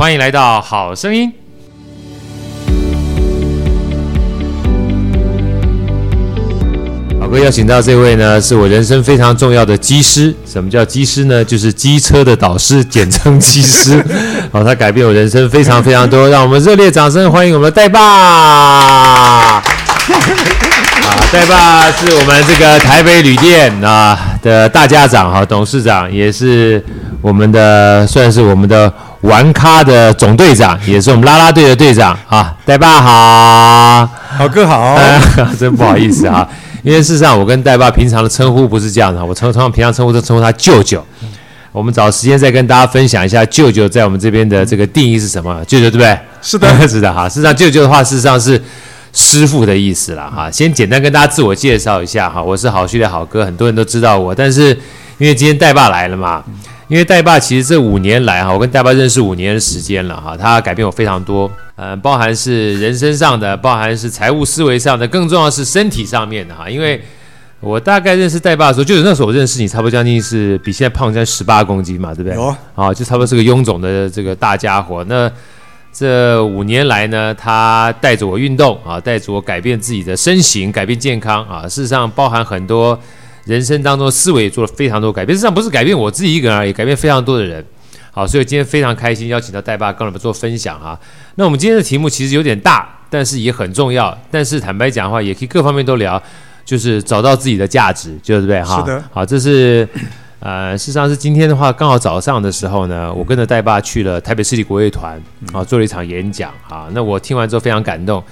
欢迎来到好声音。好哥邀请到这位呢，是我人生非常重要的机师。什么叫机师呢？就是机车的导师，简称机师。好，他改变我人生非常非常多。让我们热烈掌声欢迎我们的戴爸。啊，戴爸是我们这个台北旅店啊的大家长哈，董事长也是我们的算是我们的玩咖的总队长，也是我们啦啦队的队长啊。戴爸好，好哥好，啊，真不好意思啊，因为事实上我跟戴爸平常的称呼不是这样的，我称通常平常称呼都称呼他舅舅。我们找时间再跟大家分享一下舅舅在我们这边的这个定义是什么？舅舅对不对？是的，是的哈。事实上舅舅的话，事实上是。师傅的意思了哈，先简单跟大家自我介绍一下哈，我是好序列好哥，很多人都知道我，但是因为今天带爸来了嘛，因为戴爸其实这五年来哈，我跟戴爸认识五年的时间了哈，他改变我非常多，嗯，包含是人生上的，包含是财务思维上的，更重要的是身体上面的哈，因为我大概认识戴爸的时候，就是那时候我认识你，差不多将近是比现在胖将近十八公斤嘛，对不对？有啊，就差不多是个臃肿的这个大家伙，那。这五年来呢，他带着我运动啊，带着我改变自己的身形，改变健康啊。事实上，包含很多人生当中思维也做了非常多改变。事实上，不是改变我自己一个人而已，改变非常多的人。好，所以今天非常开心邀请到戴爸跟我们做分享哈。那我们今天的题目其实有点大，但是也很重要。但是坦白讲的话，也可以各方面都聊，就是找到自己的价值，对不对哈？是的。好，这是。呃，事实上是今天的话，刚好早上的时候呢，我跟着戴爸去了台北市立国乐团啊，做了一场演讲啊。那我听完之后非常感动，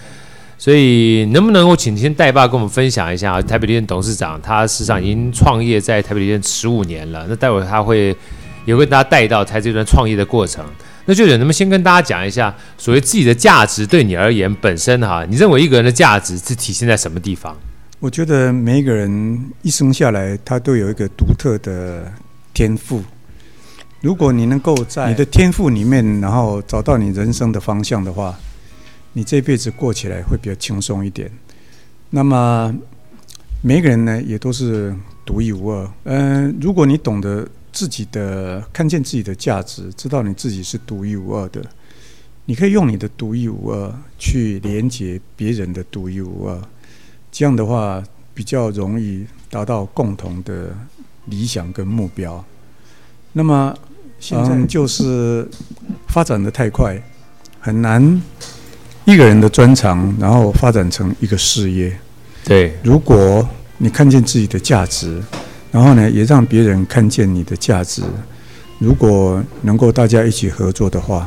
所以能不能够请先戴爸跟我们分享一下台北旅店董事长，他事实上已经创业在台北旅店十五年了。那待会他会也会跟大家带到他这段创业的过程。那就能不能先跟大家讲一下，所谓自己的价值对你而言本身哈，你认为一个人的价值是体现在什么地方？我觉得每一个人一生下来，他都有一个独特的天赋。如果你能够在你的天赋里面，然后找到你人生的方向的话，你这辈子过起来会比较轻松一点。那么，每一个人呢，也都是独一无二。嗯，如果你懂得自己的看见自己的价值，知道你自己是独一无二的，你可以用你的独一无二去连接别人的独一无二。这样的话比较容易达到共同的理想跟目标。那么现在就是发展的太快，很难一个人的专长，然后发展成一个事业。对，如果你看见自己的价值，然后呢，也让别人看见你的价值，如果能够大家一起合作的话，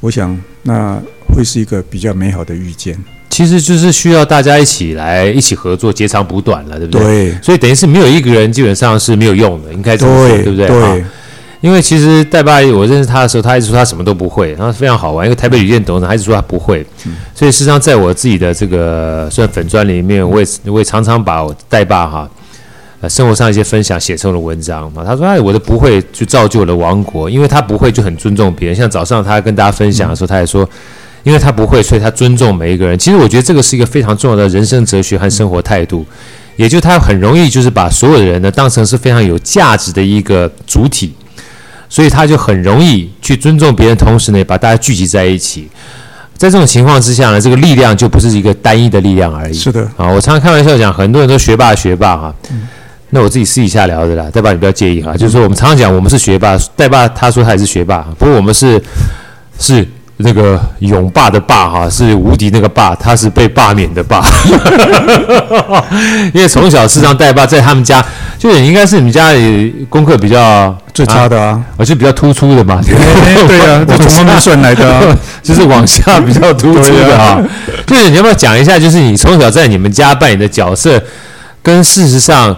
我想那会是一个比较美好的遇见。其实就是需要大家一起来一起合作，截长补短了，对不对？对。所以等于是没有一个人基本上是没有用的，应该这么说，对不对？对。因为其实戴爸，我认识他的时候，他一直说他什么都不会，然后非常好玩。因为台北旅店董事长，他一直说他不会。嗯。所以事实上，在我自己的这个算粉专里面，我也我也常常把我戴爸哈，呃，生活上一些分享写成了文章嘛。他说：“哎，我的不会就造就了王国，因为他不会就很尊重别人。像早上他跟大家分享的时候，他也说。”因为他不会，所以他尊重每一个人。其实我觉得这个是一个非常重要的人生哲学和生活态度，也就他很容易就是把所有的人呢当成是非常有价值的一个主体，所以他就很容易去尊重别人，同时呢把大家聚集在一起。在这种情况之下呢，这个力量就不是一个单一的力量而已。是的啊，我常常开玩笑讲，很多人都学霸学霸哈，那我自己私底下聊的啦，代爸你不要介意哈，就是说我们常常讲我们是学霸，代爸他说他也是学霸，不过我们是是。那个勇霸的霸哈是无敌那个霸，他是被罢免的罢，因为从小事实上戴爸在他们家，就也应该是你们家里功课比较最差的啊，而且比较突出的嘛，对对啊，我从外面算来的，啊，就是往下比较突出的啊。就是你要不要讲一下，就是你从小在你们家扮演的角色，跟事实上。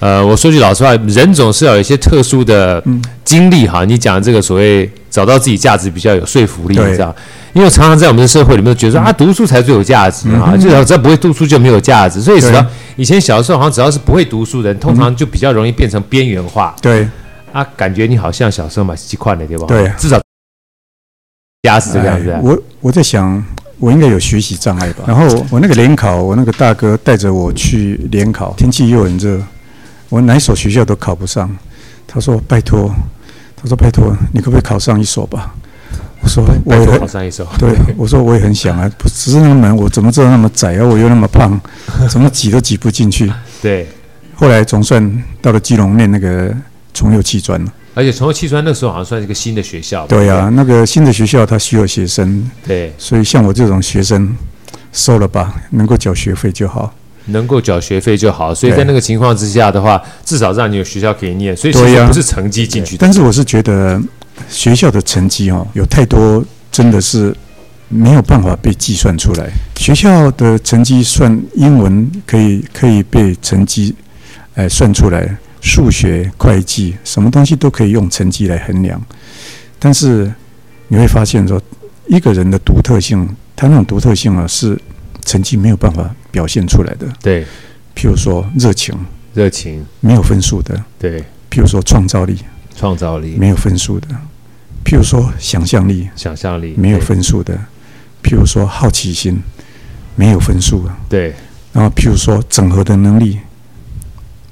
呃，我说句老实话，人总是要有一些特殊的经历哈。你讲这个所谓找到自己价值比较有说服力，你知道？因为常常在我们的社会里面觉得说啊，读书才最有价值啊，就只要不会读书就没有价值。所以只要以前小时候好像只要是不会读书的人，通常就比较容易变成边缘化。对啊，感觉你好像小时候蛮习惯的，对吧？对，至少家是这个样子。我我在想，我应该有学习障碍吧？然后我那个联考，我那个大哥带着我去联考，天气又很热。我哪一所学校都考不上，他说拜托，他说拜托，你可不可以考上一所吧？我我说我也考上一所。对，我说我也很想啊，不只是那个门，我怎么知道那么窄啊？我又那么胖，怎么挤都挤不进去。对，后来总算到了基隆念那个崇右砌专了。而且崇右砌专那时候好像算是一个新的学校。对呀、啊，那个新的学校它需要学生。对，所以像我这种学生，收了吧，能够缴学费就好。能够缴学费就好。所以在那个情况之下的话，至少让你有学校可以念。所以其实不是成绩进去的。但是我是觉得学校的成绩哦，有太多真的是没有办法被计算出来。学校的成绩算英文可以可以被成绩哎算出来。数学、会计，什么东西都可以用成绩来衡量，但是你会发现说，一个人的独特性，他那种独特性啊，是成绩没有办法表现出来的。对，譬如说热情，热情没有分数的。对，譬如说创造力，创造力没有分数的。譬如说想象力，想象力没有分数的。譬如说好奇心，没有分数的。对，然后譬如说整合的能力，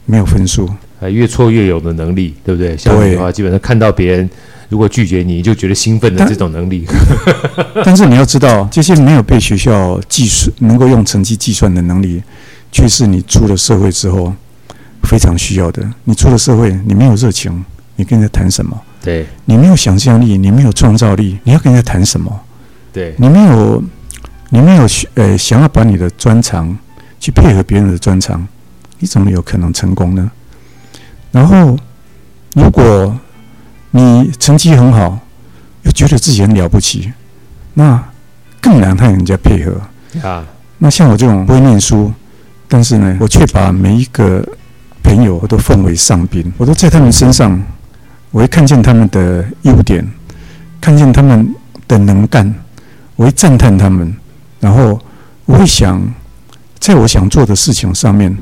没有分数。啊，越挫越勇的能力，对不对？像你的话，基本上看到别人如果拒绝你，就觉得兴奋的这种能力。但，但是你要知道，这些没有被学校计算、能够用成绩计算的能力，却是你出了社会之后非常需要的。你出了社会，你没有热情，你跟人家谈什么？对。你没有想象力，你没有创造力，你要跟人家谈什么？对。你没有，你没有呃想要把你的专长去配合别人的专长，你怎么有可能成功呢？然后，如果你成绩很好，又觉得自己很了不起，那更难和人家配合。啊，那像我这种不会念书，但是呢，我却把每一个朋友我都奉为上宾，我都在他们身上，我会看见他们的优点，看见他们的能干，我会赞叹他们，然后我会想，在我想做的事情上面，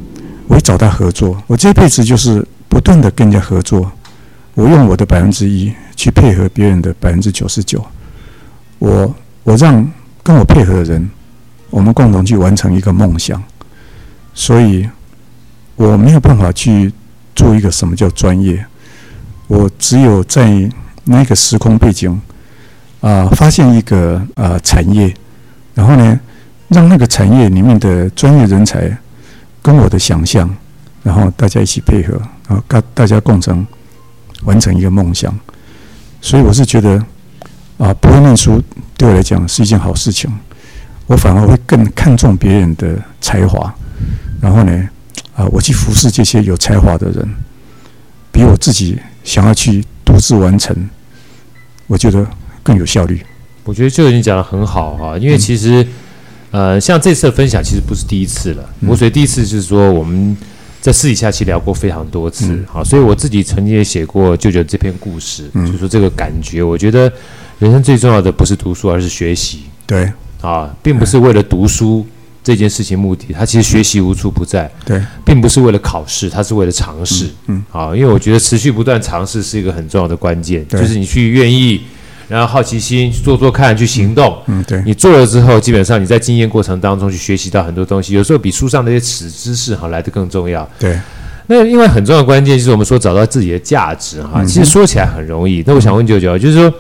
我会找他合作。我这辈子就是。不断的跟人家合作，我用我的百分之一去配合别人的百分之九十九，我我让跟我配合的人，我们共同去完成一个梦想，所以我没有办法去做一个什么叫专业，我只有在那个时空背景啊、发现一个啊、呃、产业，然后呢，让那个产业里面的专业人才跟我的想象，然后大家一起配合。啊，大大家共同完成一个梦想，所以我是觉得啊，不会念书对我来讲是一件好事情。我反而会更看重别人的才华，然后呢，啊，我去服侍这些有才华的人，比我自己想要去独自完成，我觉得更有效率。我觉得就已经讲得很好哈，因为其实呃，像这次的分享其实不是第一次了。我所以第一次就是说我们。在私底下其实聊过非常多次，嗯、好，所以我自己曾经也写过舅舅这篇故事，嗯、就是说这个感觉，我觉得人生最重要的不是读书，而是学习。对，啊，并不是为了读书这件事情目的，他其实学习无处不在。对，并不是为了考试，他是为了尝试。嗯，啊，因为我觉得持续不断尝试是一个很重要的关键，就是你去愿意。然后好奇心去做做看，去行动。嗯，对。你做了之后，基本上你在经验过程当中去学习到很多东西，有时候比书上那些死知识哈来的更重要。对。那另外很重要的关键就是我们说找到自己的价值哈。其实说起来很容易。那我想问舅舅，就是说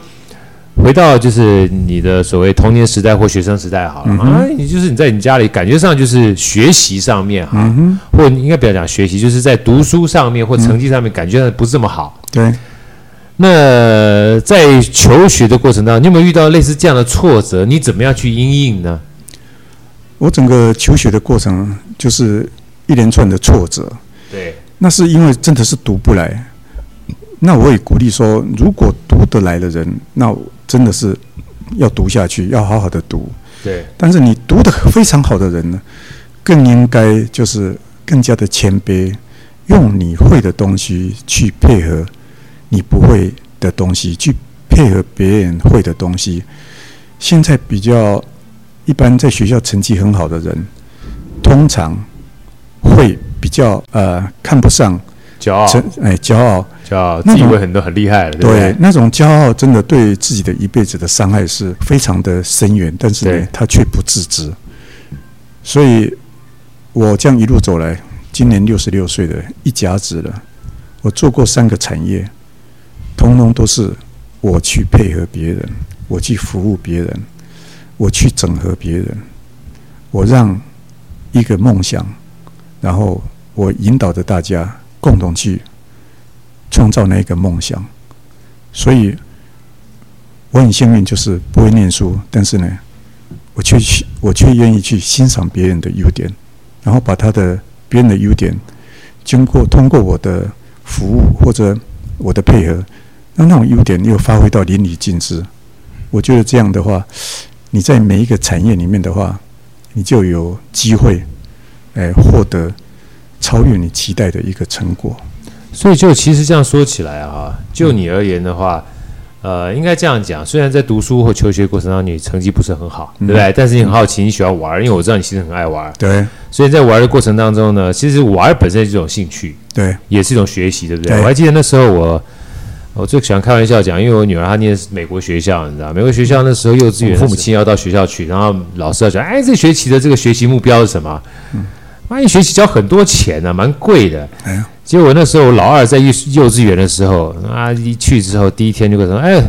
回到就是你的所谓童年时代或学生时代好了啊，你就是你在你家里感觉上就是学习上面哈，或应该不要讲学习，就是在读书上面或成绩上面感觉上不是这么好。对。那在求学的过程当中，你有没有遇到类似这样的挫折？你怎么样去应应呢？我整个求学的过程就是一连串的挫折。对，那是因为真的是读不来。那我也鼓励说，如果读得来的人，那真的是要读下去，要好好的读。对。但是你读得非常好的人呢，更应该就是更加的谦卑，用你会的东西去配合。你不会的东西去配合别人会的东西，现在比较一般，在学校成绩很好的人，通常会比较呃看不上骄傲，哎，骄傲，骄傲，自以为很多很厉害了，对不对？对，那种骄傲真的对自己的一辈子的伤害是非常的深远，但是呢，他却不自知。所以，我这样一路走来，今年六十六岁的一甲子了，我做过三个产业。通通都是我去配合别人，我去服务别人，我去整合别人，我让一个梦想，然后我引导着大家共同去创造那个梦想。所以我很幸运，就是不会念书，但是呢，我却去，我却愿意去欣赏别人的优点，然后把他的别人的优点，经过通过我的服务或者我的配合，让那种优点又发挥到淋漓尽致。我觉得这样的话，你在每一个产业里面的话，你就有机会，哎，获得超越你期待的一个成果。所以，就其实这样说起来啊，就你而言的话，呃，应该这样讲。虽然在读书或求学过程当中，你成绩不是很好，对不对？但是你很好奇，你喜欢玩，因为我知道你其实很爱玩。对。所以在玩的过程当中呢，其实玩本身是一种兴趣，对，也是一种学习，对不对？我还记得那时候我。我最喜欢开玩笑讲，因为我女儿她念美国学校，你知道，美国学校那时候幼稚园，父母亲要到学校去，然后老师要讲，哎，这学期的这个学习目标是什么？妈，一学期交很多钱呢，蛮贵的。结果那时候我老二在幼幼稚园的时候，啊，一去之后第一天就跟他说，哎，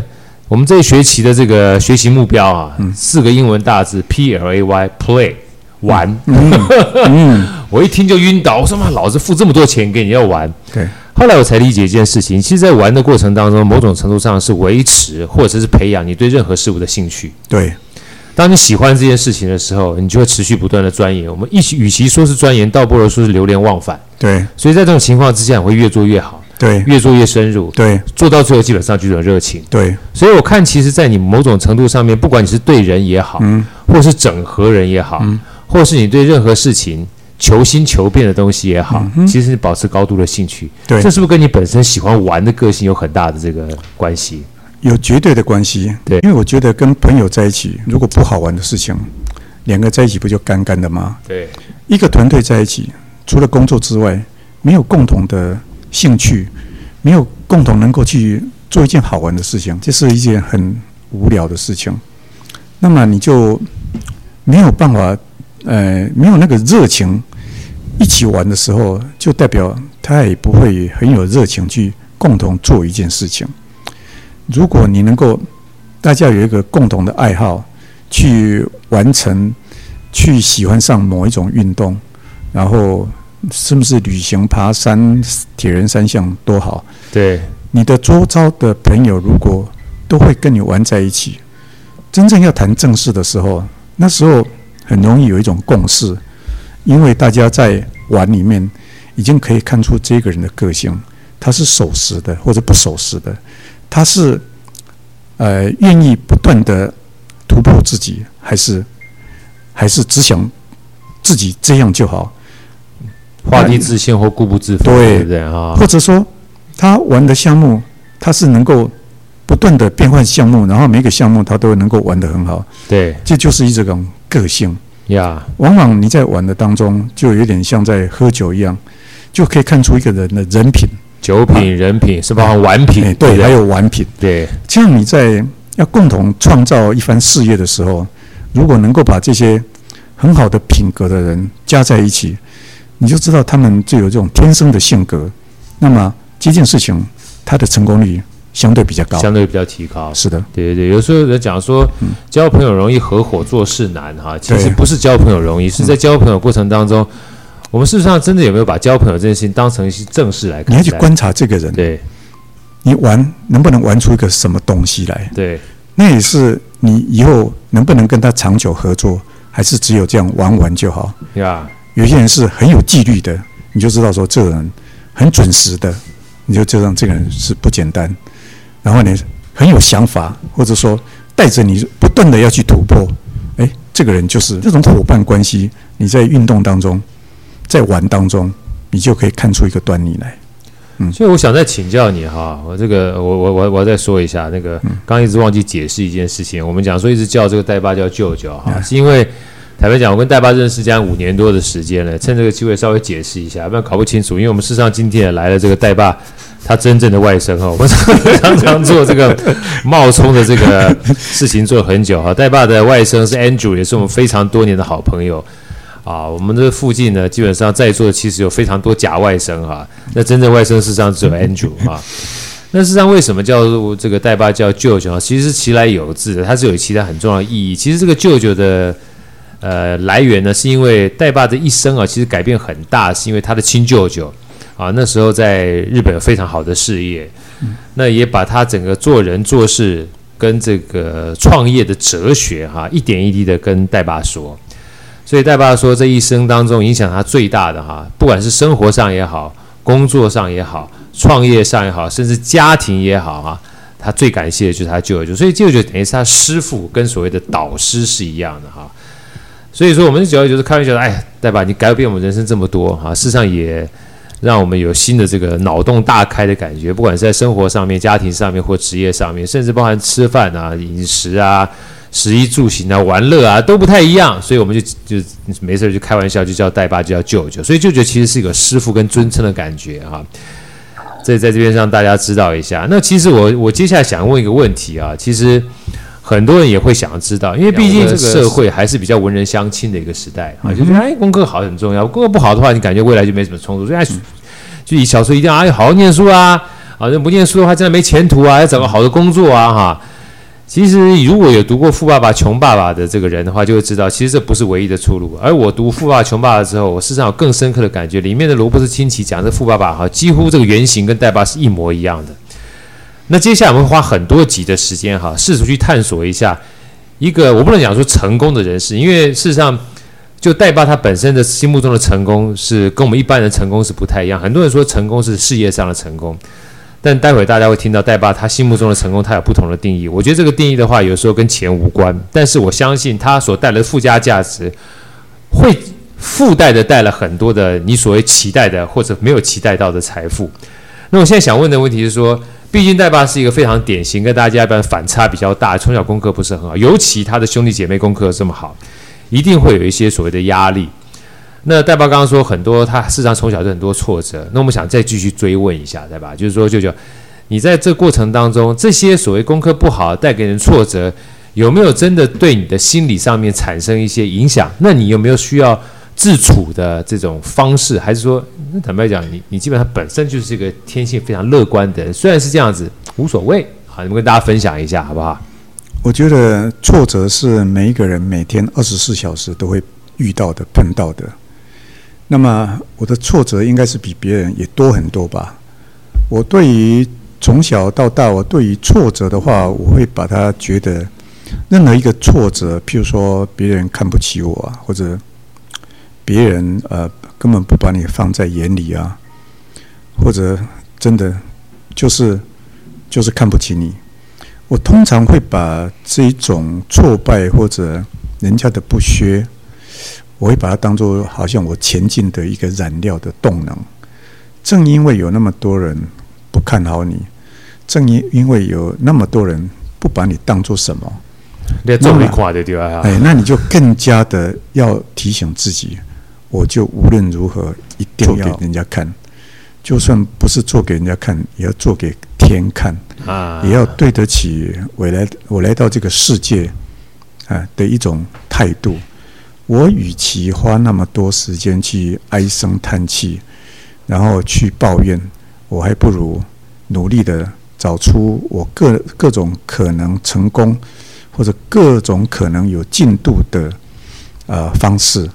我们这一学期的这个学习目标啊，四个英文大字，P L A Y，Play，玩。我一听就晕倒，我说妈，老子付这么多钱给你要玩？对。后来我才理解一件事情，其实，在玩的过程当中，某种程度上是维持或者是培养你对任何事物的兴趣。对，当你喜欢这件事情的时候，你就会持续不断的钻研。我们一起，与其说是钻研，倒不如说是流连忘返。对，所以在这种情况之下，你会越做越好。对，越做越深入。对，做到最后基本上就有热情。对，所以我看，其实，在你某种程度上面，不管你是对人也好，嗯，或是整合人也好，嗯，或是你对任何事情。求新求变的东西也好，嗯、其实你保持高度的兴趣，对，这是不是跟你本身喜欢玩的个性有很大的这个关系？有绝对的关系，对，因为我觉得跟朋友在一起，如果不好玩的事情，两个在一起不就干干的吗？对，一个团队在一起，除了工作之外，没有共同的兴趣，没有共同能够去做一件好玩的事情，这是一件很无聊的事情。那么你就没有办法。呃，没有那个热情，一起玩的时候，就代表他也不会很有热情去共同做一件事情。如果你能够大家有一个共同的爱好，去完成，去喜欢上某一种运动，然后是不是旅行、爬山、铁人三项都好？对，你的周遭的朋友如果都会跟你玩在一起，真正要谈正事的时候，那时候。很容易有一种共识，因为大家在玩里面已经可以看出这个人的个性，他是守时的或者不守时的，他是呃愿意不断的突破自己，还是还是只想自己这样就好，画地自限或固步自封，对不对啊？或者说他玩的项目，他是能够不断的变换项目，然后每个项目他都能够玩得很好，对，这就是一种。个性呀，yeah. 往往你在玩的当中，就有点像在喝酒一样，就可以看出一个人的人品、酒品、啊、人品，是包括玩品，对，对，还有玩品。对，这样你在要共同创造一番事业的时候，如果能够把这些很好的品格的人加在一起，你就知道他们就有这种天生的性格。那么这件事情，它的成功率。相对比较高，相对比较提高。是的，对对对。有时候人讲说，交朋友容易，合伙做事难哈。其实不是交朋友容易，是在交朋友过程当中，我们事实上真的有没有把交朋友这件事情当成一些正事来看？你要去观察这个人，对，你玩能不能玩出一个什么东西来？对，那也是你以后能不能跟他长久合作，还是只有这样玩玩就好？呀，有些人是很有纪律的，你就知道说这个人很准时的，你就知道这个人是不简单。然后呢，很有想法，或者说带着你不断的要去突破，哎，这个人就是这种伙伴关系。你在运动当中，在玩当中，你就可以看出一个端倪来。嗯，所以我想再请教你哈，我这个我我我我再说一下那个，刚一直忘记解释一件事情。我们讲说一直叫这个代爸叫舅舅哈，是因为坦白讲，我跟代爸认识将近五年多的时间了，趁这个机会稍微解释一下，不然搞不清楚。因为我们事实上今天也来了这个代爸。他真正的外甥哈，我们 常常做这个 冒充的这个事情做很久哈。戴爸的外甥是 Andrew，也是我们非常多年的好朋友啊。我们这附近呢，基本上在座的其实有非常多假外甥哈。那真正外甥事实上只有 Andrew 啊。那事实上为什么叫做这个带爸叫舅舅啊？其实是其来有自的，它是有其他很重要的意义。其实这个舅舅的呃来源呢，是因为带爸的一生啊，其实改变很大，是因为他的亲舅舅啊，那时候在日本有非常好的事业，那也把他整个做人做事跟这个创业的哲学哈、啊，一点一滴的跟戴爸说。所以戴爸说，这一生当中影响他最大的哈，不管是生活上也好，工作上也好，创业上也好，甚至家庭也好哈，他最感谢的就是他舅舅。所以舅舅等于是他师傅，跟所谓的导师是一样的哈。所以说，我们主要就是开玩笑的，哎，戴爸，你改变我们人生这么多哈，事实上也让我们有新的这个脑洞大开的感觉，不管是在生活上面、家庭上面或职业上面，甚至包含吃饭啊、饮食啊。食衣住行啊，玩乐啊，都不太一样，所以我们就就没事就开玩笑，就叫带爸，就叫舅舅。所以舅舅其实是一个师傅跟尊称的感觉哈。这在这边让大家知道一下。那其实我我接下来想问一个问题啊，其实很多人也会想要知道，因为毕竟这个社会还是比较文人相亲的一个时代啊，就觉得哎，功课好很重要，功课不好的话，你感觉未来就没什么冲突。所以哎，就以小时候一定要哎好好念书啊，啊，不念书的话真的没前途啊，要找个好的工作啊哈。其实，如果有读过《富爸爸穷爸爸》的这个人的话，就会知道，其实这不是唯一的出路。而我读《富爸爸穷爸爸》之后，我事实上有更深刻的感觉，里面的罗伯斯清崎讲的富爸爸哈，几乎这个原型跟戴爸是一模一样的。那接下来我们会花很多集的时间哈，试图去探索一下一个我不能讲说成功的人士，因为事实上，就带爸他本身的心目中的成功是跟我们一般人成功是不太一样。很多人说成功是事业上的成功。但待会大家会听到带爸他心目中的成功，他有不同的定义。我觉得这个定义的话，有时候跟钱无关，但是我相信他所带来的附加价值，会附带的带来很多的你所谓期待的或者没有期待到的财富。那我现在想问的问题是说，毕竟带爸是一个非常典型，跟大家一般反差比较大，从小功课不是很好，尤其他的兄弟姐妹功课这么好，一定会有一些所谓的压力。那带爸刚刚说很多，他事实上从小就很多挫折。那我们想再继续追问一下，对吧？就是说，舅舅，你在这过程当中，这些所谓功课不好带给人挫折，有没有真的对你的心理上面产生一些影响？那你有没有需要自处的这种方式？还是说，坦白讲，你你基本上本身就是一个天性非常乐观的人？虽然是这样子，无所谓。好，你们跟大家分享一下，好不好？我觉得挫折是每一个人每天二十四小时都会遇到的、碰到的。那么我的挫折应该是比别人也多很多吧？我对于从小到大，我对于挫折的话，我会把它觉得任何一个挫折，譬如说别人看不起我，或者别人呃根本不把你放在眼里啊，或者真的就是就是看不起你，我通常会把这一种挫败或者人家的不屑。我会把它当做好像我前进的一个燃料的动能。正因为有那么多人不看好你，正因因为有那么多人不把你当做什么，那么哎，那你就更加的要提醒自己，我就无论如何一定要给人家看，就算不是做给人家看，也要做给天看啊，也要对得起我来我来到这个世界啊的一种态度。我与其花那么多时间去唉声叹气，然后去抱怨，我还不如努力的找出我各各种可能成功，或者各种可能有进度的呃方式。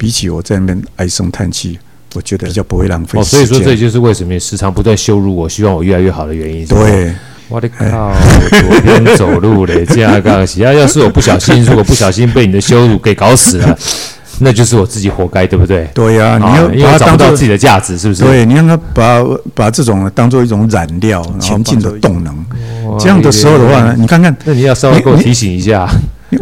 比起我在那边唉声叹气，我觉得比较不会浪费。哦，所以说这就是为什么你时常不断羞辱我，希望我越来越好的原因。对。我的靠！左边走路嘞，这样刚起啊！要是我不小心，如果不小心被你的羞辱给搞死了，那就是我自己活该，对不对？对呀、啊，你要因为找不到自己的价值，是不是？对，你让他把把这种当做一种染料，前进的动能。这样的时候的话呢，你看看，那你要稍微给我提醒一下。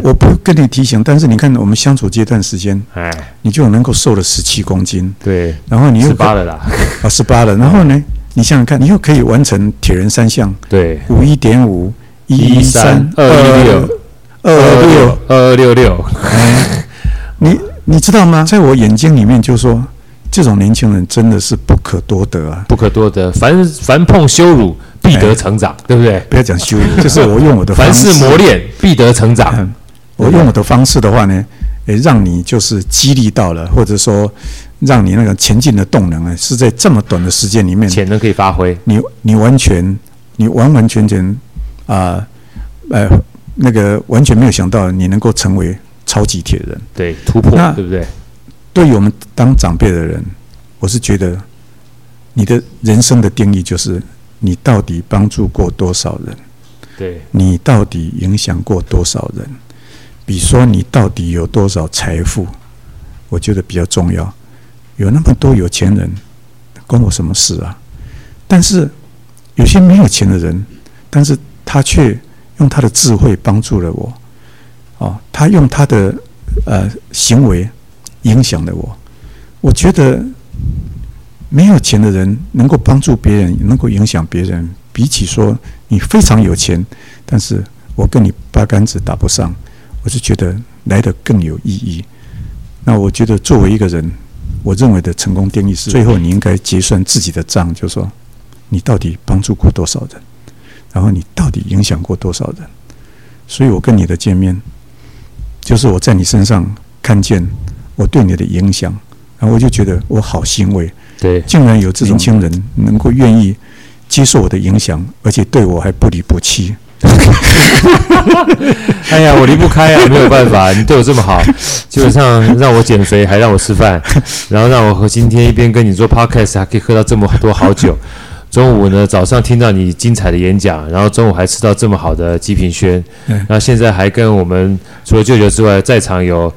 我不跟你提醒，但是你看我们相处这段时间，哎，你就能够瘦了十七公斤，对，然后你又十八了啦，啊，十八了，然后呢？你想想看，你又可以完成铁人三项，对，五一点五一三二六。二二六。二二六六。哎，你你知道吗？在我眼睛里面，就说这种年轻人真的是不可多得啊，不可多得。凡凡碰羞辱，必得成长，对不对？不要讲羞辱，就是我用我的 凡事磨练，必得成长。我用我的方式的话呢，诶，让你就是激励到了，或者说。让你那个前进的动能啊，是在这么短的时间里面，潜能可以发挥。你你完全你完完全全啊，呃，那个完全没有想到你能够成为超级铁人，对，突破，对不对？对于我们当长辈的人，我是觉得你的人生的定义就是你到底帮助过多少人，对，你到底影响过多少人，比如说你到底有多少财富，我觉得比较重要。有那么多有钱人，关我什么事啊？但是有些没有钱的人，但是他却用他的智慧帮助了我，哦，他用他的呃行为影响了我。我觉得没有钱的人能够帮助别人，能够影响别人，比起说你非常有钱，但是我跟你八竿子打不上，我是觉得来得更有意义。那我觉得作为一个人。我认为的成功定义是：最后你应该结算自己的账，就是说，你到底帮助过多少人，然后你到底影响过多少人。所以我跟你的见面，就是我在你身上看见我对你的影响，然后我就觉得我好欣慰。对，竟然有这种年轻人能够愿意接受我的影响，而且对我还不离不弃。哎呀，我离不开啊，没有办法，你对我这么好，基本上让我减肥，还让我吃饭，然后让我和今天一边跟你做 podcast，还可以喝到这么多好酒。中午呢，早上听到你精彩的演讲，然后中午还吃到这么好的极品轩，然后现在还跟我们除了舅舅之外，在场有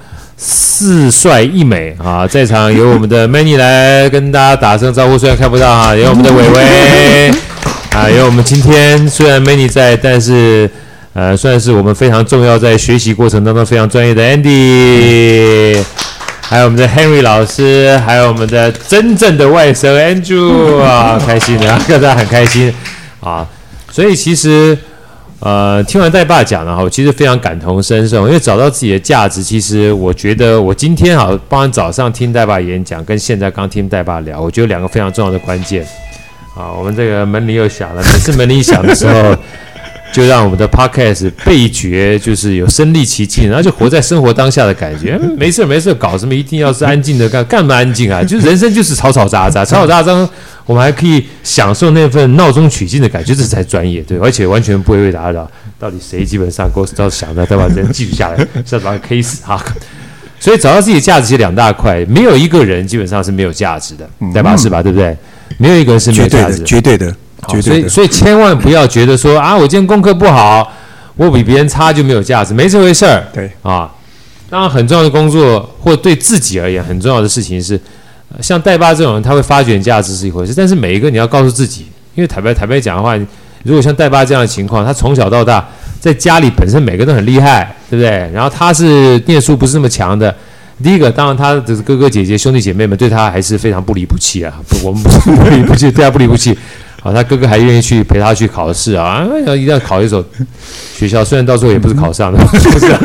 四帅一美啊，在场有我们的 Many 来跟大家打声招呼，虽然看不到哈，有我们的伟伟。啊，有我们今天虽然 Many 在，但是呃，算是我们非常重要，在学习过程当中非常专业的 Andy，还有我们的 Henry 老师，还有我们的真正的外甥 Andrew 啊，开心的，大家很开心啊。所以其实呃，听完戴爸讲了哈，我其实非常感同身受，因为找到自己的价值，其实我觉得我今天哈，包括早上听戴爸演讲，跟现在刚听戴爸聊，我觉得两个非常重要的关键。啊，我们这个门铃又响了。每次门铃响的时候，就让我们的 podcast 倍觉就是有身临其境，然后就活在生活当下的感觉。没事没事，搞什么一定要是安静的干干嘛安静啊？就是人生就是吵吵杂杂，吵吵杂杂，我们还可以享受那份闹中取静的感觉，这才专业对，而且完全不会被打扰。到底谁基本上都是想的，再把人记录下来，下次把它 case 哈。所以找到自己的价值，其实两大块，没有一个人基本上是没有价值的，对吧？是吧？对不对？没有一个人是没有价值的，绝对的，所以，所以千万不要觉得说啊，我今天功课不好，我比别人差就没有价值，没这回事儿。对啊，当然很重要的工作，或对自己而言很重要的事情是，像带爸这种人，他会发掘价值是一回事，但是每一个你要告诉自己，因为坦白坦白讲的话，如果像带爸这样的情况，他从小到大在家里本身每个都很厉害，对不对？然后他是念书不是那么强的。第一个，当然他的哥哥姐姐、兄弟姐妹们对他还是非常不离不弃啊！不，我们不离不弃，对他不离不弃。啊，他哥哥还愿意去陪他去考试啊！要一定要考一所学校，虽然到时候也不是考上的，不是。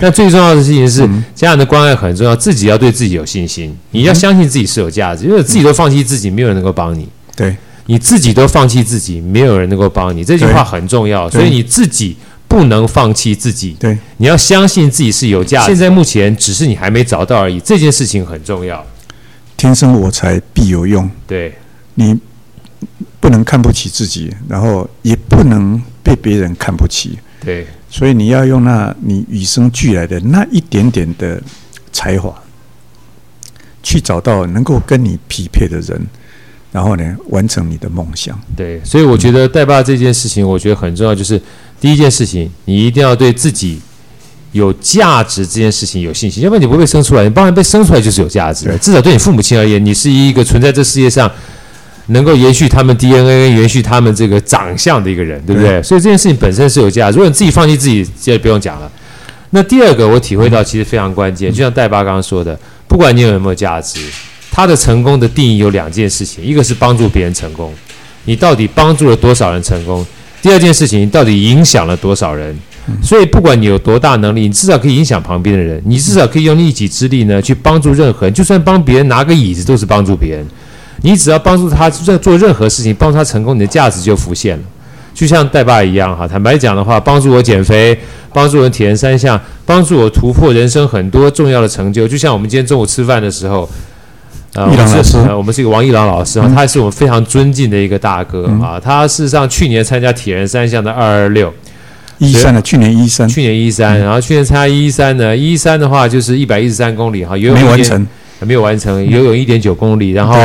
但最重要的事情是，家人的关爱很重要，自己要对自己有信心。你要相信自己是有价值，因为自己都放弃自己，没有人能够帮你。对，你自己都放弃自己，没有人能够帮你。这句话很重要，所以你自己。不能放弃自己，对，你要相信自己是有价值。现在目前只是你还没找到而已，这件事情很重要。天生我材必有用，对，你不能看不起自己，然后也不能被别人看不起，对，所以你要用那你与生俱来的那一点点的才华，去找到能够跟你匹配的人。然后呢，完成你的梦想。对，所以我觉得带爸这件事情，我觉得很重要。就是第一件事情，你一定要对自己有价值这件事情有信心，要不然你不会被生出来。你当然被生出来就是有价值的，至少对你父母亲而言，你是一个存在这世界上能够延续他们 DNA、延续他们这个长相的一个人，对不对？对，所以这件事情本身是有价值。如果你自己放弃自己，这不用讲了。那第二个，我体会到其实非常关键，就像戴巴刚刚说的，不管你有没有价值。他的成功的定义有两件事情，一个是帮助别人成功，你到底帮助了多少人成功？第二件事情，你到底影响了多少人？所以，不管你有多大能力，你至少可以影响旁边的人，你至少可以用一己之力呢去帮助任何人，就算帮别人拿个椅子都是帮助别人。你只要帮助他在做任何事情，帮助他成功，你的价值就浮现了。就像带爸一样哈，坦白讲的话，帮助我减肥，帮助我铁人三项，帮助我突破人生很多重要的成就。就像我们今天中午吃饭的时候。呃，我们是呃，我们是一个王一郎老师啊，他是我们非常尊敬的一个大哥啊。他事实上去年参加铁人三项的二二六一三的，去年一三，去年一三，然后去年参加一三呢，一三的话就是一百一十三公里哈，游泳没完成，没有完成，游泳一点九公里，然后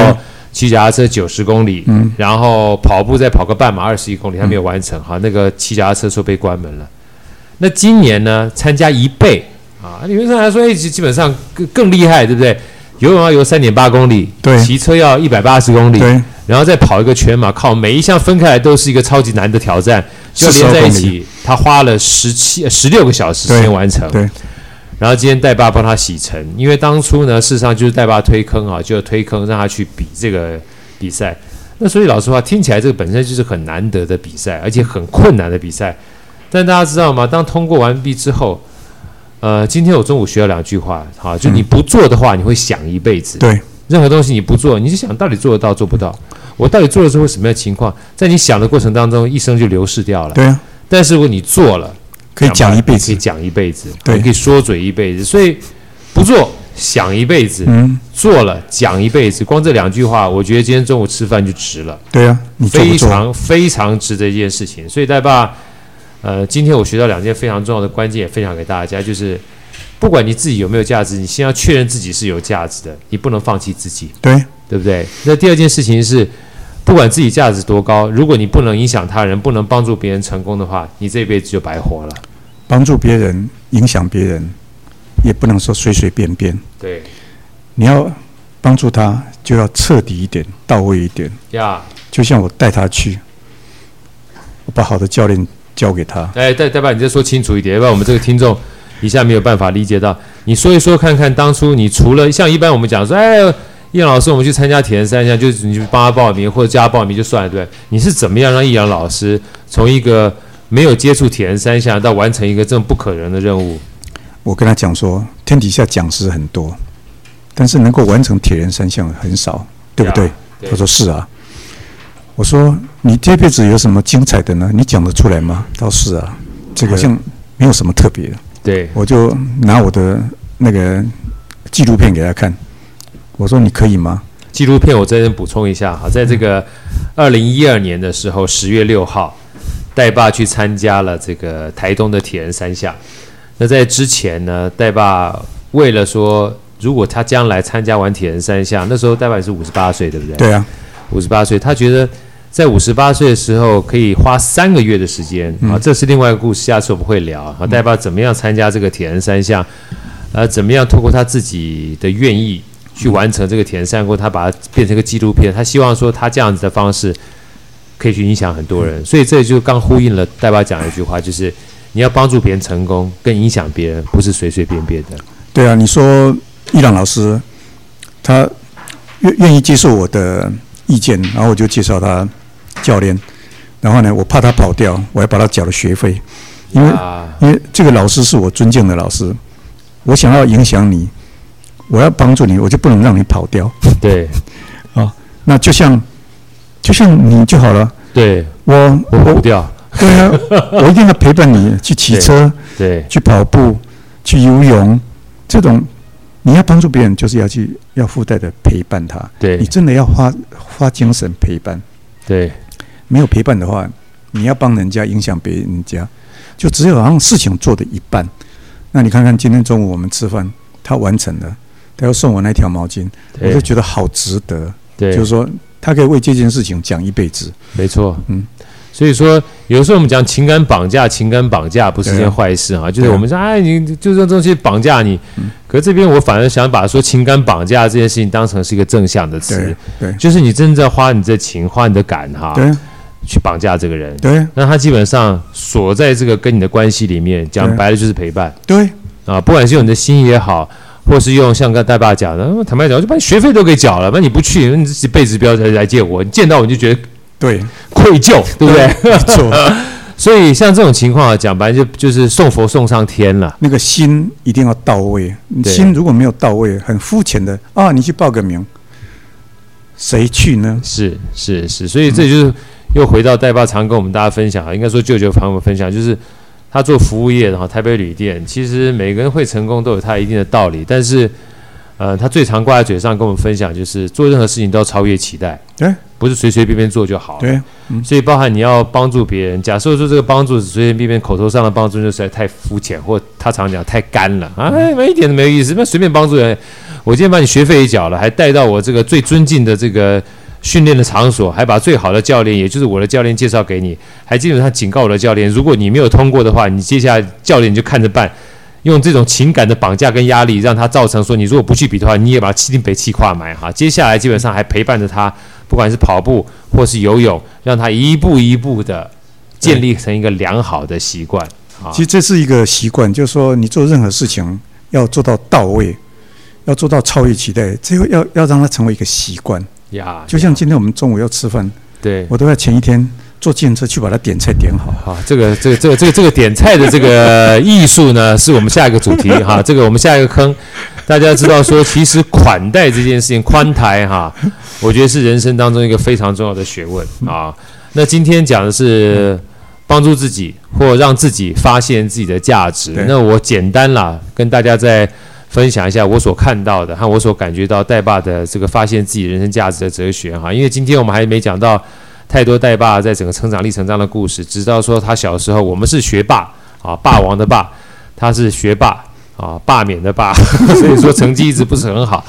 骑脚踏车九十公里，然后跑步再跑个半马二十一公里，还没有完成哈，那个骑脚踏车说被关门了。那今年呢，参加一倍啊，理论上来说，哎，基本上更更厉害，对不对？游泳要游三点八公里，对，骑车要一百八十公里，对，然后再跑一个全马，靠每一项分开来都是一个超级难的挑战，就连在一起，他花了十七十六个小时先完成，对。然后今天代爸帮他洗尘，因为当初呢，事实上就是代爸推坑啊，就推坑让他去比这个比赛。那所以老实话，听起来这个本身就是很难得的比赛，而且很困难的比赛。但大家知道吗？当通过完毕之后。呃，今天我中午学了两句话，好，就你不做的话，你会想一辈子。对，任何东西你不做，你就想到底做得到做不到？我到底做了之后什么样的情况？在你想的过程当中，一生就流逝掉了。对啊。但是如果你做了，可以讲一辈子，可以讲一辈子，对，可以说嘴一辈子。所以不做想一辈子，嗯，做了讲一辈子。光这两句话，我觉得今天中午吃饭就值了。对啊，你做做？非常非常值得一件事情。所以代爸。呃，今天我学到两件非常重要的关键，也分享给大家，就是不管你自己有没有价值，你先要确认自己是有价值的，你不能放弃自己，对，对不对？那第二件事情是，不管自己价值多高，如果你不能影响他人，不能帮助别人成功的话，你这一辈子就白活了。帮助别人，影响别人，也不能说随随便便。对，你要帮助他，就要彻底一点，到位一点。呀，就像我带他去，我把好的教练。交给他。哎，代代爸，你再说清楚一点，要不然我们这个听众一下没有办法理解到。你说一说看看，当初你除了像一般我们讲说，哎，易阳老师，我们去参加铁人三项，就是你去帮他报名或者叫他报名就算了，对不对？你是怎么样让易阳老师从一个没有接触铁人三项到完成一个这么不可能的任务？我跟他讲说，天底下讲师很多，但是能够完成铁人三项很少，对不对？啊、对，他说是啊。我说：“你这辈子有什么精彩的呢？你讲得出来吗？”倒是啊，这个好像没有什么特别的。对，我就拿我的那个纪录片给他看。我说：“你可以吗？”纪录片我这边补充一下哈，在这个二零一二年的时候，十月六号，代爸去参加了这个台东的铁人三项。那在之前呢，带爸为了说，如果他将来参加完铁人三项，那时候带爸也是五十八岁，对不对？对啊，五十八岁，他觉得。在五十八岁的时候，可以花三个月的时间啊，这是另外一个故事，下次我们会聊啊。带爸怎么样参加这个铁人三项？呃，怎么样透过他自己的愿意去完成这个铁人三项？他把它变成一个纪录片，他希望说他这样子的方式可以去影响很多人。所以这就刚呼应了代爸讲的一句话，就是你要帮助别人成功，跟影响别人不是随随便便的。对啊，你说伊朗老师他愿愿意接受我的意见，然后我就介绍他。教练，然后呢，我怕他跑掉，我还把他缴了学费，因为因为这个老师是我尊敬的老师，我想要影响你，我要帮助你，我就不能让你跑掉。对，啊，那就像就像你就好了。对，我我跑不掉。对啊，我一定要陪伴你去骑车，对，去跑步，去游泳，这种你要帮助别人，就是要去要附带的陪伴他。对，你真的要花花精神陪伴。对。没有陪伴的话，你要帮人家影响别人家，就只有好像事情做的一半。那你看看今天中午我们吃饭，他完成了，他要送我那条毛巾，我就觉得好值得。对，就是说他可以为这件事情讲一辈子。没错，嗯。所以说，有时候我们讲情感绑架，情感绑架不是件坏事啊。就是我们说，哎，你就这东西绑架你。可是这边我反而想把说情感绑架这件事情当成是一个正向的词。对，就是你真正花你的情，花你的感，哈。对。去绑架这个人，对，那他基本上锁在这个跟你的关系里面，讲白了就是陪伴，对，啊，不管是用你的心也好，或是用像刚代爸讲的，坦白讲，我就把你学费都给缴了，那你不去，你这辈子不要再来见我，你见到我就觉得对愧疚，对不对？没错，所以像这种情况啊讲白就就是送佛送上天了，那个心一定要到位，你心如果没有到位，很肤浅的啊，你去报个名，谁去呢？是是是，所以这就是。嗯又回到代爸常跟我们大家分享啊，应该说舅舅朋友们分享，就是他做服务业然后，台北旅店，其实每个人会成功都有他一定的道理，但是呃，他最常挂在嘴上跟我们分享，就是做任何事情都要超越期待，对，不是随随便便做就好。对，嗯，所以包含你要帮助别人，假设说这个帮助是随随便便口头上的帮助，就实在太肤浅，或他常讲太干了，哎，没一点都没有意思，那随便帮助人。我今天把你学费也缴了，还带到我这个最尊敬的这个训练的场所，还把最好的教练，也就是我的教练介绍给你，还基本上警告我的教练，如果你没有通过的话，你接下来教练就看着办。用这种情感的绑架跟压力，让他造成说，你如果不去比的话，你也把气定被气垮埋哈。接下来基本上还陪伴着他，不管是跑步或是游泳，让他一步一步的建立成一个良好的习惯。其实这是一个习惯，就是说你做任何事情要做到到位，要做到超越期待，最后要要让它成为一个习惯。呀，就像今天我们中午要吃饭，对我都要前一天。坐计程车去把它点菜点好。好，这个这个这个这个这个点菜的这个艺术呢，是我们下一个主题哈。这个我们下一个坑，大家知道说，其实款待这件事情，宽台哈，我觉得是人生当中一个非常重要的学问啊。那今天讲的是帮助自己或让自己发现自己的价值。那我简单啦，跟大家再分享一下我所看到的和我所感觉到带爸的这个发现自己人生价值的哲学哈。因为今天我们还没讲到。太多带爸在整个成长历程当中的故事，直到说他小时候，我们是学霸啊，霸王的霸，他是学霸啊，罢免的罢，所以说成绩一直不是很好。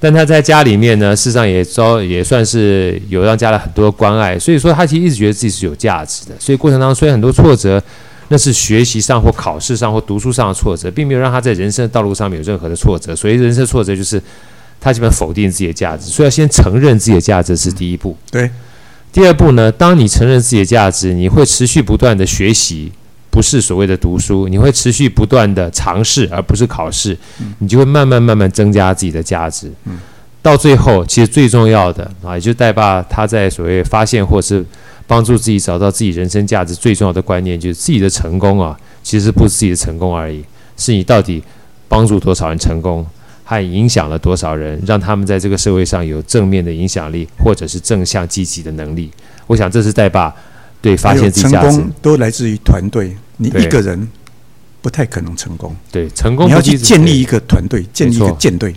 但他在家里面呢，事实上也遭也算是有让家里很多关爱，所以说他其实一直觉得自己是有价值的。所以过程当中虽然很多挫折，那是学习上或考试上或读书上的挫折，并没有让他在人生的道路上面有任何的挫折。所以人生的挫折就是他基本否定自己的价值，所以要先承认自己的价值是第一步。对。第二步呢，当你承认自己的价值，你会持续不断的学习，不是所谓的读书，你会持续不断的尝试，而不是考试，你就会慢慢慢慢增加自己的价值。到最后，其实最重要的啊，也就是带爸他在所谓发现或是帮助自己找到自己人生价值最重要的观念，就是自己的成功啊，其实不是自己的成功而已，是你到底帮助多少人成功。还影响了多少人，让他们在这个社会上有正面的影响力，或者是正向积极的能力。我想这是带把对发现自己价值。成功都来自于团队，你一个人不太可能成功。对，成功你要去建立一个团队，建立一个舰队，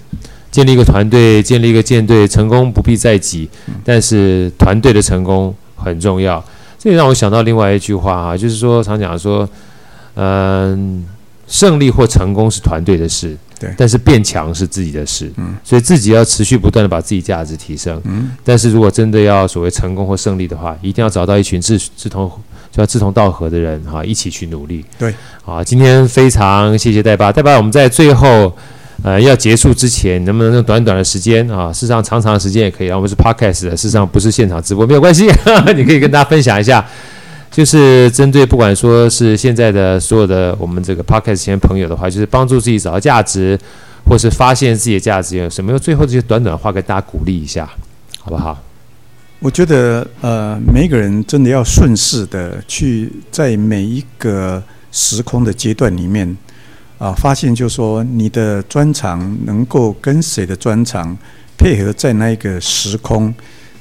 建立一个团队，建立一个舰队。成功不必在己，但是团队的成功很重要。这也让我想到另外一句话啊，就是说常讲说，嗯，胜利或成功是团队的事。对，但是变强是自己的事，嗯，所以自己要持续不断的把自己价值提升，嗯，但是如果真的要所谓成功或胜利的话，一定要找到一群志志同就要志同道合的人哈，一起去努力，对，好，今天非常谢谢带爸，带爸，我们在最后呃要结束之前，能不能用短短的时间啊，事实上长长的时间也可以，我们是 podcast，事实上不是现场直播，没有关系，呵呵，你可以跟大家分享一下。就是针对不管说是现在的所有的我们这个 podcast 前朋友的话，就是帮助自己找到价值，或是发现自己的价值有什么？用最后这些短短的话给大家鼓励一下，好不好？我觉得呃，每一个人真的要顺势的去在每一个时空的阶段里面啊，发现就是说你的专长能够跟谁的专长配合，在那一个时空，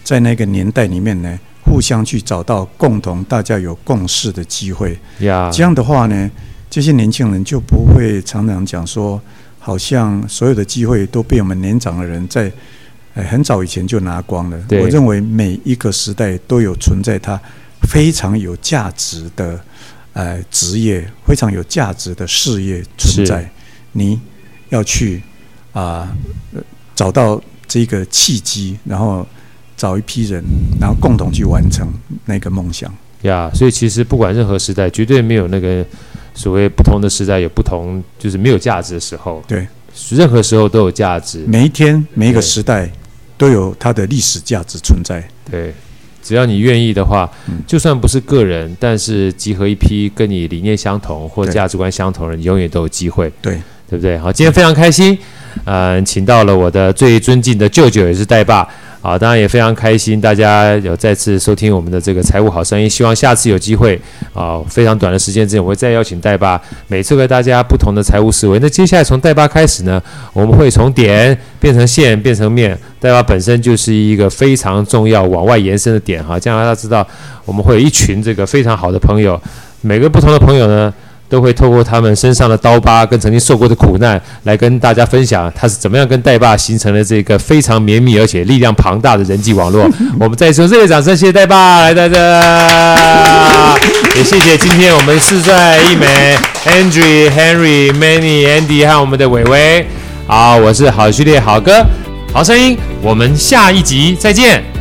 在那个年代里面呢？互相去找到共同，大家有共识的机会。呀，这样的话呢，这些年轻人就不会常常讲说，好像所有的机会都被我们年长的人在很早以前就拿光了。我认为每一个时代都有存在它非常有价值的呃职业，非常有价值的事业存在。你要去啊、呃、找到这个契机，然后。找一批人，然后共同去完成那个梦想呀。Yeah, 所以其实不管任何时代，绝对没有那个所谓不同的时代有不同，就是没有价值的时候。对，任何时候都有价值。每一天，每一个时代都有它的历史价值存在。对，只要你愿意的话，嗯、就算不是个人，但是集合一批跟你理念相同或价值观相同的人，永远都有机会。对，对不对？好，今天非常开心，嗯、呃，请到了我的最尊敬的舅舅，也是带爸。好，当然也非常开心，大家有再次收听我们的这个财务好声音。希望下次有机会啊，非常短的时间之内，我会再邀请带爸，每次给大家不同的财务思维。那接下来从带爸开始呢，我们会从点变成线，变成面。带爸本身就是一个非常重要往外延伸的点哈，这样大家知道我们会有一群这个非常好的朋友，每个不同的朋友呢。都会透过他们身上的刀疤跟曾经受过的苦难，来跟大家分享他是怎么样跟代爸形成了这个非常绵密而且力量庞大的人际网络。我们再次用热烈掌声，谢谢代爸来大家，也谢谢今天我们四帅一美 Andrew、Henry、Manny、Andy 和我们的伟伟。好，我是好序列好哥，好声音，我们下一集再见。